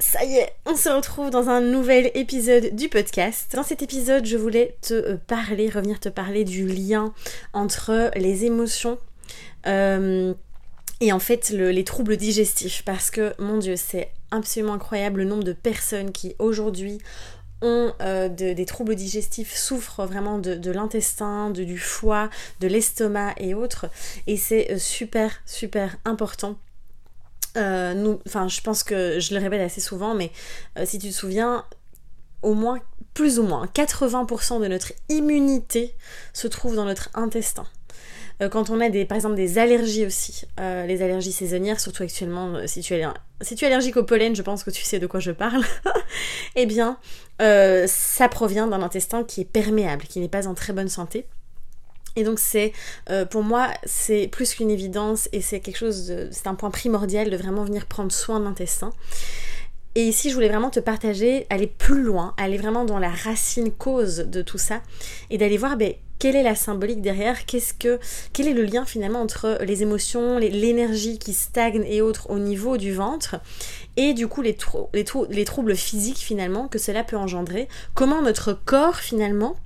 Ça y est, on se retrouve dans un nouvel épisode du podcast. Dans cet épisode, je voulais te euh, parler, revenir te parler du lien entre les émotions euh, et en fait les troubles digestifs. Parce que, mon Dieu, c'est absolument incroyable le nombre de personnes qui aujourd'hui ont euh, des troubles digestifs, souffrent vraiment de, l'intestin, du foie, de l'estomac et autres. Et c'est super, super important euh, enfin, je pense que je le répète assez souvent, mais euh, si tu te souviens, au moins, plus ou moins, 80% de notre immunité se trouve dans notre intestin. Euh, quand on a des, par exemple des allergies aussi, les allergies saisonnières, surtout actuellement, si tu, es, si tu es allergique au pollen, je pense que tu sais de quoi je parle, eh bien, ça provient d'un intestin qui est perméable, qui n'est pas en très bonne santé. Et donc c'est, euh, pour moi, c'est plus qu'une évidence et c'est quelque chose, c'est un point primordial de vraiment venir prendre soin de l'intestin. Et ici, je voulais vraiment te partager, aller plus loin, aller vraiment dans la racine cause de tout ça et d'aller voir ben, quelle est la symbolique derrière, qu'est-ce que, quel est le lien finalement entre les émotions, l'énergie qui stagne et autres au niveau du ventre et du coup les, les, les troubles physiques finalement que cela peut engendrer, comment notre corps finalement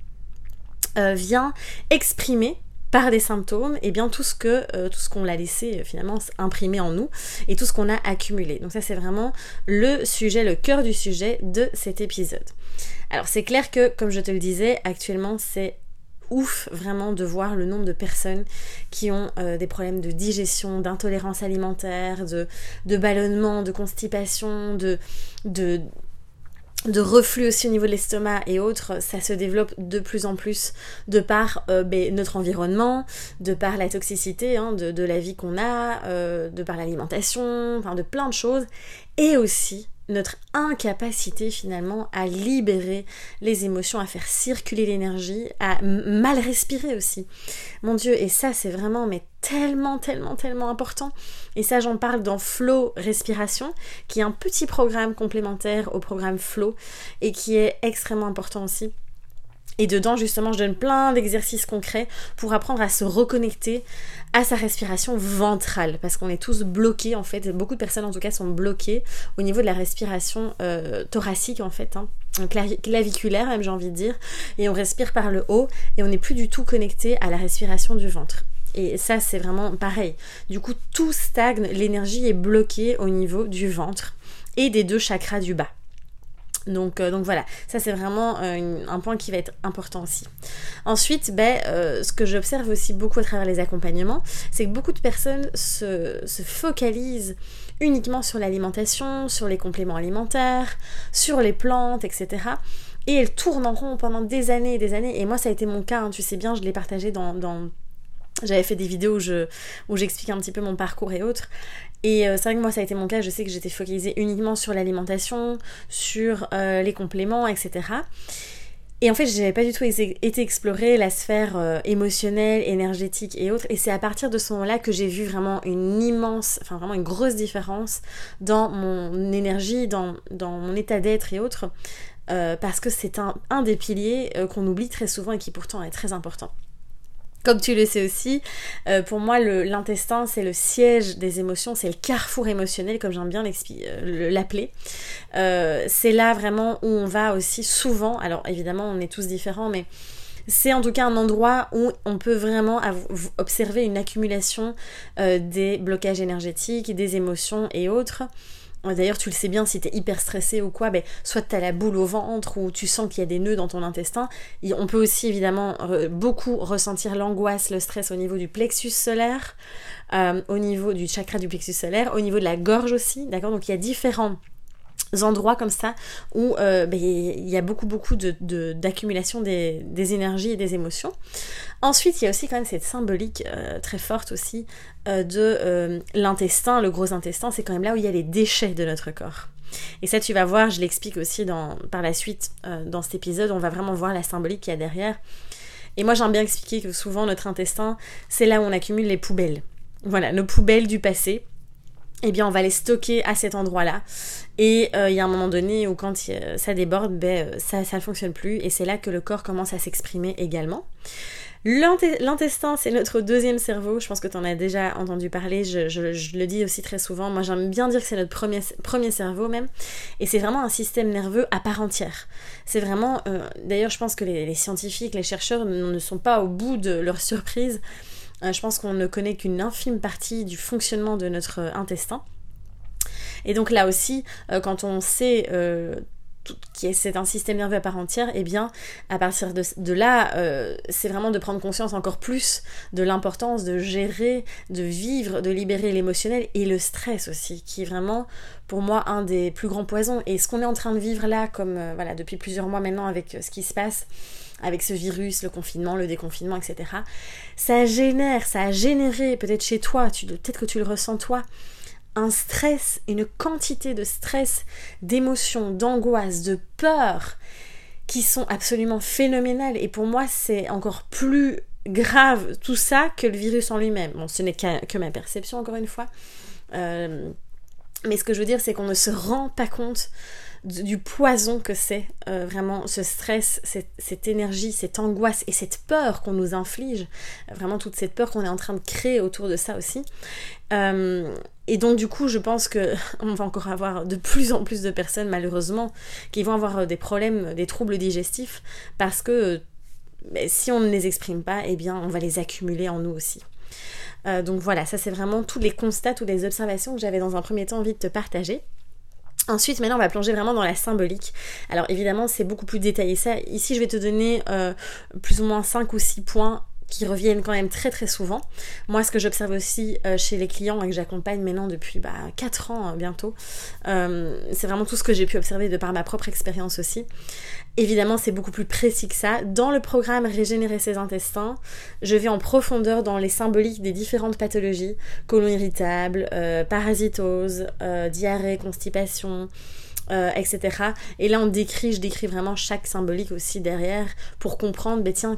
euh, vient exprimer par des symptômes, et eh bien tout ce que euh, tout ce qu'on l'a laissé euh, finalement imprimer en nous et tout ce qu'on a accumulé. Donc ça c'est vraiment le sujet, le cœur du sujet de cet épisode. Alors c'est clair que comme je te le disais, actuellement c'est ouf vraiment de voir le nombre de personnes qui ont des problèmes de digestion, d'intolérance alimentaire, de, de ballonnement, de constipation, de, de, de reflux aussi au niveau de l'estomac et autres, ça se développe de plus en plus de par euh, ben, notre environnement, de par la toxicité hein, de, la vie qu'on a, euh, de par l'alimentation, enfin de plein de choses, et aussi notre incapacité finalement à libérer les émotions, à faire circuler l'énergie, à mal respirer aussi. Mon Dieu, et ça c'est vraiment mais tellement, tellement, tellement important. Et ça j'en parle dans Flow Respiration, qui est un petit programme complémentaire au programme Flow et qui est extrêmement important aussi et dedans, justement, je donne plein d'exercices concrets pour apprendre à se reconnecter à sa respiration ventrale. Parce qu'on est tous bloqués, en fait. Beaucoup de personnes, en tout cas, sont bloquées au niveau de la respiration euh, thoracique, en fait. Hein. claviculaire, même, j'ai envie de dire. Et on respire par le haut et on n'est plus du tout connecté à la respiration du ventre. Et ça, c'est vraiment pareil. Du coup, tout stagne, l'énergie est bloquée au niveau du ventre et des deux chakras du bas. Donc, euh, donc voilà, ça c'est vraiment euh, un point qui va être important aussi. Ensuite, ben, euh, ce que j'observe aussi beaucoup à travers les accompagnements, c'est que beaucoup de personnes se, se focalisent uniquement sur l'alimentation, sur les compléments alimentaires, sur les plantes, etc. Et elles tournent en rond pendant des années et des années. Et moi, ça a été mon cas, hein, tu sais bien, je l'ai partagé dans j'avais fait des vidéos où, je, où j'explique un petit peu mon parcours et autres. Et euh, c'est vrai que moi ça a été mon cas, je sais que j'étais focalisée uniquement sur l'alimentation, sur euh, les compléments, etc. Et en fait, j'avais pas du tout été explorer la sphère euh, émotionnelle, énergétique et autres. Et c'est à partir de ce moment-là que j'ai vu vraiment une immense, enfin vraiment une grosse différence dans mon énergie, dans, mon état d'être et autres. parce que c'est un des piliers qu'on oublie très souvent et qui pourtant est très important. Comme tu le sais aussi, euh, pour moi, l'intestin, c'est le siège des émotions, c'est le carrefour émotionnel, comme j'aime bien euh, l'appeler. Euh, c'est là vraiment où on va aussi souvent, alors évidemment, on est tous différents, mais c'est en tout cas un endroit où on peut vraiment observer une accumulation des blocages énergétiques, des émotions et autres. D'ailleurs, tu le sais bien, si t'es hyper stressé ou quoi, ben, soit t'as la boule au ventre ou tu sens qu'il y a des nœuds dans ton intestin. on peut aussi évidemment beaucoup ressentir l'angoisse, le stress au niveau du plexus solaire, euh, au niveau du chakra du plexus solaire, au niveau de la gorge aussi, d'accord? Donc il y a différents endroits comme ça où euh, ben, il y a beaucoup beaucoup d'accumulation de, des, énergies et des émotions. Ensuite, il y a aussi quand même cette symbolique euh, très forte aussi euh, de l'intestin, le gros intestin, c'est quand même là où il y a les déchets de notre corps. Et ça, tu vas voir, je l'explique aussi dans, par la suite dans cet épisode, on va vraiment voir la symbolique qu'il y a derrière. Et moi j'aime bien expliquer que souvent notre intestin, c'est là où on accumule les poubelles. Voilà, nos poubelles du passé. Eh bien, on va les stocker à cet endroit-là. Et euh, il y a un moment donné où quand ça déborde, ben, euh, ça ne fonctionne plus. Et c'est là que le corps commence à s'exprimer également. L'intestin, c'est notre deuxième cerveau. Je pense que tu en as déjà entendu parler. Je, le dis aussi très souvent. Moi, j'aime bien dire que c'est notre premier, premier cerveau même. Et c'est vraiment un système nerveux à part entière. C'est vraiment. Euh, d'ailleurs, je pense que les, scientifiques, les chercheurs ne sont pas au bout de leur surprise. Euh, je pense qu'on ne connaît qu'une infime partie du fonctionnement de notre intestin. Et donc là aussi, euh, quand on sait qui est c'est un système nerveux à part entière, et eh bien à partir de, là, euh, c'est vraiment de prendre conscience encore plus de l'importance de gérer, de vivre, de libérer l'émotionnel et le stress aussi, qui est vraiment pour moi un des plus grands poisons. Et ce qu'on est en train de vivre là, comme euh, voilà depuis plusieurs mois maintenant avec euh, ce qui se passe avec ce virus, le confinement, le déconfinement, etc. Ça génère, ça a généré peut-être chez toi, peut-être que tu le ressens toi, un stress, une quantité de stress, d'émotions, d'angoisse, de peur qui sont absolument phénoménales. Et pour moi, c'est encore plus grave tout ça que le virus en lui-même. Bon, ce n'est que ma perception, encore une fois. Euh, mais ce que je veux dire, c'est qu'on ne se rend pas compte du poison que c'est euh, vraiment ce stress, cette, énergie, cette angoisse et cette peur qu'on nous inflige, vraiment toute cette peur qu'on est en train de créer autour de ça aussi. Euh, et donc du coup, je pense que on va encore avoir de plus en plus de personnes malheureusement qui vont avoir des problèmes, des troubles digestifs parce que ben, si on ne les exprime pas, eh bien on va les accumuler en nous aussi. Euh, donc voilà, ça c'est vraiment tous les constats, toutes les observations que j'avais dans un premier temps envie de te partager. Ensuite, maintenant, on va plonger vraiment dans la symbolique. Alors évidemment, c'est beaucoup plus détaillé ça. Ici, je vais te donner euh, plus ou moins 5 ou 6 points qui reviennent quand même très très souvent. Moi, ce que j'observe aussi euh, chez les clients et que j'accompagne maintenant depuis bah, 4 ans euh, bientôt, c'est vraiment tout ce que j'ai pu observer de par ma propre expérience aussi. Évidemment, c'est beaucoup plus précis que ça. Dans le programme Régénérer ses intestins, je vais en profondeur dans les symboliques des différentes pathologies, colon irritable, euh, parasitose, euh, diarrhée, constipation, euh, etc. Et là, on décrit, je décris vraiment chaque symbolique aussi derrière pour comprendre, ben tiens,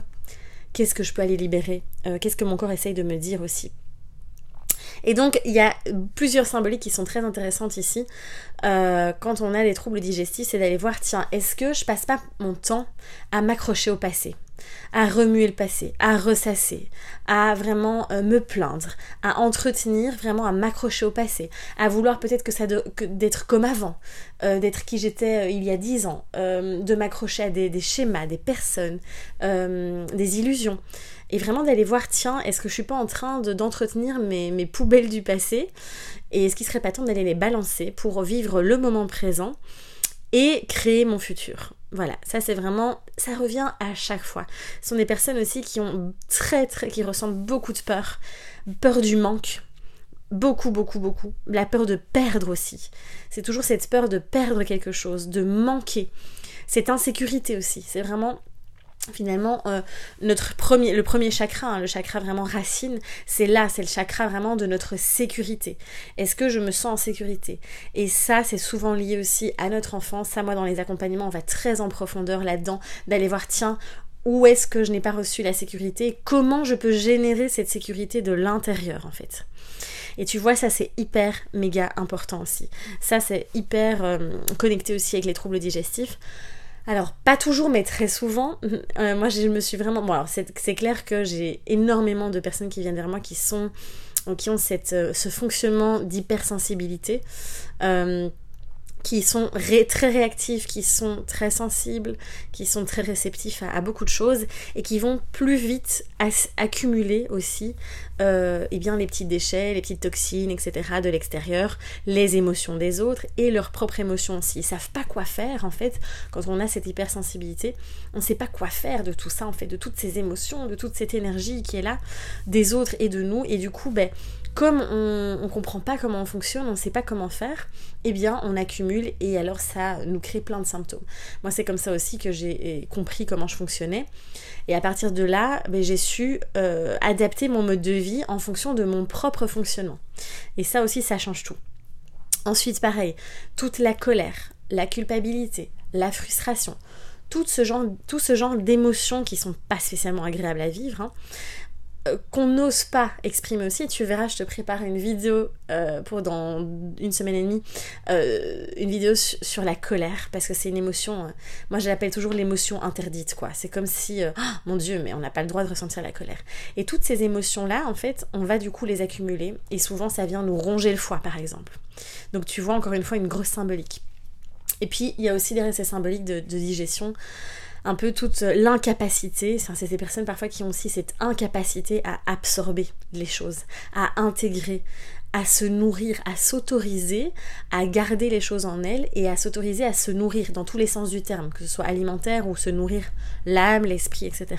qu'est-ce que je peux aller libérer Qu'est-ce que mon corps essaye de me dire aussi et donc, il y a plusieurs symboliques qui sont très intéressantes ici. Euh, quand on a des troubles digestifs, c'est d'aller voir, tiens, est-ce que je passe pas mon temps à m'accrocher au passé? À remuer le passé, à ressasser, à vraiment euh, me plaindre, à entretenir, vraiment à m'accrocher au passé, à vouloir peut-être que ça d'être comme avant, euh, d'être qui j'étais il y a dix ans, de m'accrocher à des, schémas, des personnes, des illusions et vraiment d'aller voir, tiens, est-ce que je suis pas en train d'entretenir mes, mes poubelles du passé et est-ce qu'il serait pas temps d'aller les balancer pour vivre le moment présent et créer mon futur? Voilà, ça c'est vraiment, ça revient à chaque fois. Ce sont des personnes aussi qui ont très très, qui ressentent beaucoup de peur, peur du manque, beaucoup beaucoup beaucoup, la peur de perdre aussi. C'est toujours cette peur de perdre quelque chose, de manquer, cette insécurité aussi. C'est vraiment finalement euh, notre premier le premier chakra hein, le chakra vraiment racine c'est là c'est le chakra vraiment de notre sécurité. Est-ce que je me sens en sécurité? Et ça c'est souvent lié aussi à notre enfance. Ça moi dans les accompagnements on va très en profondeur là-dedans d'aller voir tiens où est-ce que je n'ai pas reçu la sécurité? Comment je peux générer cette sécurité de l'intérieur en fait? Et tu vois, ça c'est hyper méga important aussi. Ça c'est hyper euh, connecté aussi avec les troubles digestifs. Alors, pas toujours, mais très souvent. Euh, moi, je me suis vraiment. Bon, alors, c'est clair que j'ai énormément de personnes qui viennent vers moi qui sont. qui ont euh, ce fonctionnement d'hypersensibilité. Euh, qui sont très réactifs, qui sont très sensibles, qui sont très réceptifs à, beaucoup de choses et qui vont plus vite accumuler aussi euh, eh bien, les petits déchets, les petites toxines, etc. de l'extérieur, les émotions des autres et leurs propres émotions aussi. Ils savent pas quoi faire en fait quand on a cette hypersensibilité. On ne sait pas quoi faire de tout ça en fait, de toutes ces émotions, de toute cette énergie qui est là des autres et de nous et du coup ben comme on ne comprend pas comment on fonctionne, on ne sait pas comment faire, eh bien on accumule et alors ça nous crée plein de symptômes. Moi c'est comme ça aussi que j'ai eh, compris comment je fonctionnais. Et à partir de là, ben, j'ai su euh, adapter mon mode de vie en fonction de mon propre fonctionnement. Et ça aussi, ça change tout. Ensuite, pareil, toute la colère, la culpabilité, la frustration, tout ce genre, genre d'émotions qui sont pas spécialement agréables à vivre, hein, qu'on n'ose pas exprimer aussi. Tu verras, je te prépare une vidéo euh, pour dans une semaine et demie, euh, une vidéo sur la colère, parce que c'est une émotion, moi je l'appelle toujours l'émotion interdite, quoi. C'est comme si, oh, mon Dieu, mais on n'a pas le droit de ressentir la colère. Et toutes ces émotions-là, en fait, on va du coup les accumuler, et souvent ça vient nous ronger le foie, par exemple. Donc tu vois encore une fois une grosse symbolique. Et puis il y a aussi des restes symboliques de digestion un peu toute l'incapacité, c'est des personnes parfois qui ont aussi cette incapacité à absorber les choses, à intégrer, à se nourrir, à s'autoriser à garder les choses en elles et à s'autoriser à se nourrir dans tous les sens du terme, que ce soit alimentaire ou se nourrir l'âme, l'esprit, etc.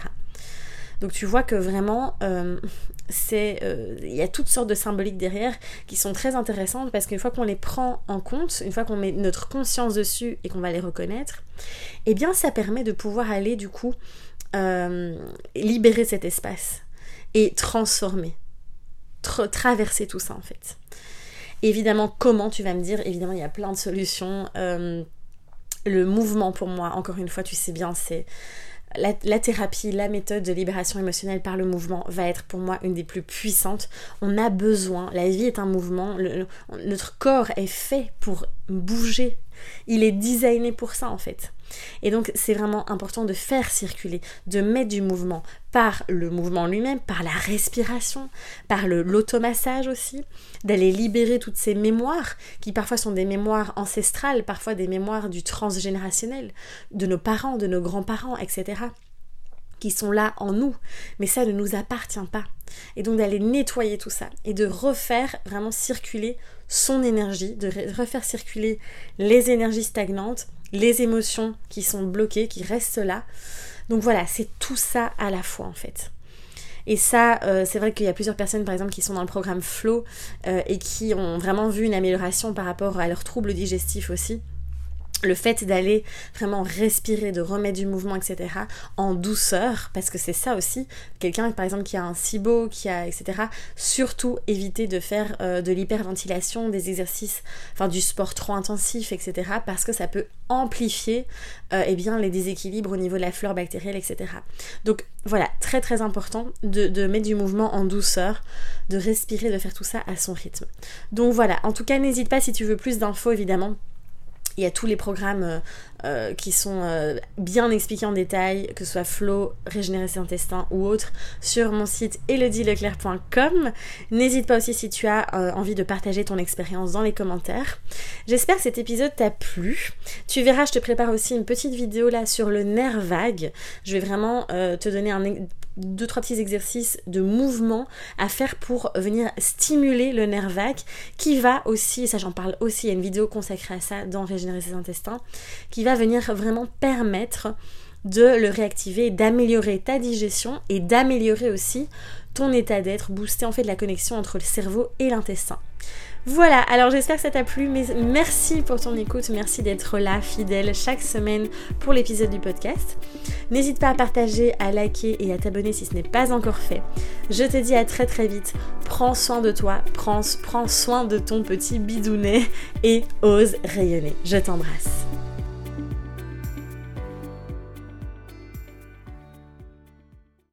Donc tu vois que vraiment, euh, euh, il y a toutes sortes de symboliques derrière qui sont très intéressantes parce qu'une fois qu'on les prend en compte, une fois qu'on met notre conscience dessus et qu'on va les reconnaître, eh bien ça permet de pouvoir aller du coup euh, libérer cet espace et transformer, traverser tout ça en fait. Évidemment, comment tu vas me dire? Évidemment, il y a plein de solutions. le mouvement pour moi, encore une fois, tu sais bien, c'est la, thérapie, la méthode de libération émotionnelle par le mouvement va être pour moi une des plus puissantes. On a besoin, la vie est un mouvement, notre corps est fait pour bouger. Il est designé pour ça en fait. Et donc c'est vraiment important de faire circuler, de mettre du mouvement par le mouvement lui-même, par la respiration, par l'automassage aussi, d'aller libérer toutes ces mémoires qui parfois sont des mémoires ancestrales, parfois des mémoires du transgénérationnel, de nos parents, de nos grands-parents, etc qui sont là en nous, mais ça ne nous appartient pas. Et donc d'aller nettoyer tout ça et de refaire vraiment circuler son énergie, de refaire circuler les énergies stagnantes, les émotions qui sont bloquées, qui restent là. Donc voilà, c'est tout ça à la fois en fait. Et ça, euh, c'est vrai qu'il y a plusieurs personnes, par exemple, qui sont dans le programme Flow euh, et qui ont vraiment vu une amélioration par rapport à leurs troubles digestifs aussi le fait d'aller vraiment respirer, de remettre du mouvement, etc., en douceur, parce que c'est ça aussi, quelqu'un par exemple qui a un SIBO, qui a, etc., surtout éviter de faire euh, de l'hyperventilation, des exercices, enfin du sport trop intensif, etc., parce que ça peut amplifier euh, eh bien, les déséquilibres au niveau de la flore bactérielle, etc. Donc voilà, très très important de, de mettre du mouvement en douceur, de respirer, de faire tout ça à son rythme. Donc voilà, en tout cas n'hésite pas si tu veux plus d'infos évidemment il y a tous les programmes euh, euh, qui sont euh, bien expliqués en détail, que ce soit Flow, Régénérer ses intestins ou autre, sur mon site elodieleclerc.com. N'hésite pas aussi si tu as envie de partager ton expérience dans les commentaires. J'espère que cet épisode t'a plu. Tu verras, je te prépare aussi une petite vidéo là sur le nerf vague. Je vais vraiment te donner un deux trois petits exercices de mouvement à faire pour venir stimuler le nerf vague qui va aussi, ça j'en parle aussi, il y a une vidéo consacrée à ça dans Régénérer ses intestins, qui va venir vraiment permettre de le réactiver, d'améliorer ta digestion et d'améliorer aussi ton état d'être, booster en fait la connexion entre le cerveau et l'intestin. Voilà, alors j'espère que ça t'a plu, mais merci pour ton écoute, merci d'être là, fidèle, chaque semaine pour l'épisode du podcast. N'hésite pas à partager, à liker et à t'abonner si ce n'est pas encore fait. Je te dis à très très vite, prends soin de toi, prends, prends soin de ton petit bidounet et ose rayonner. Je t'embrasse.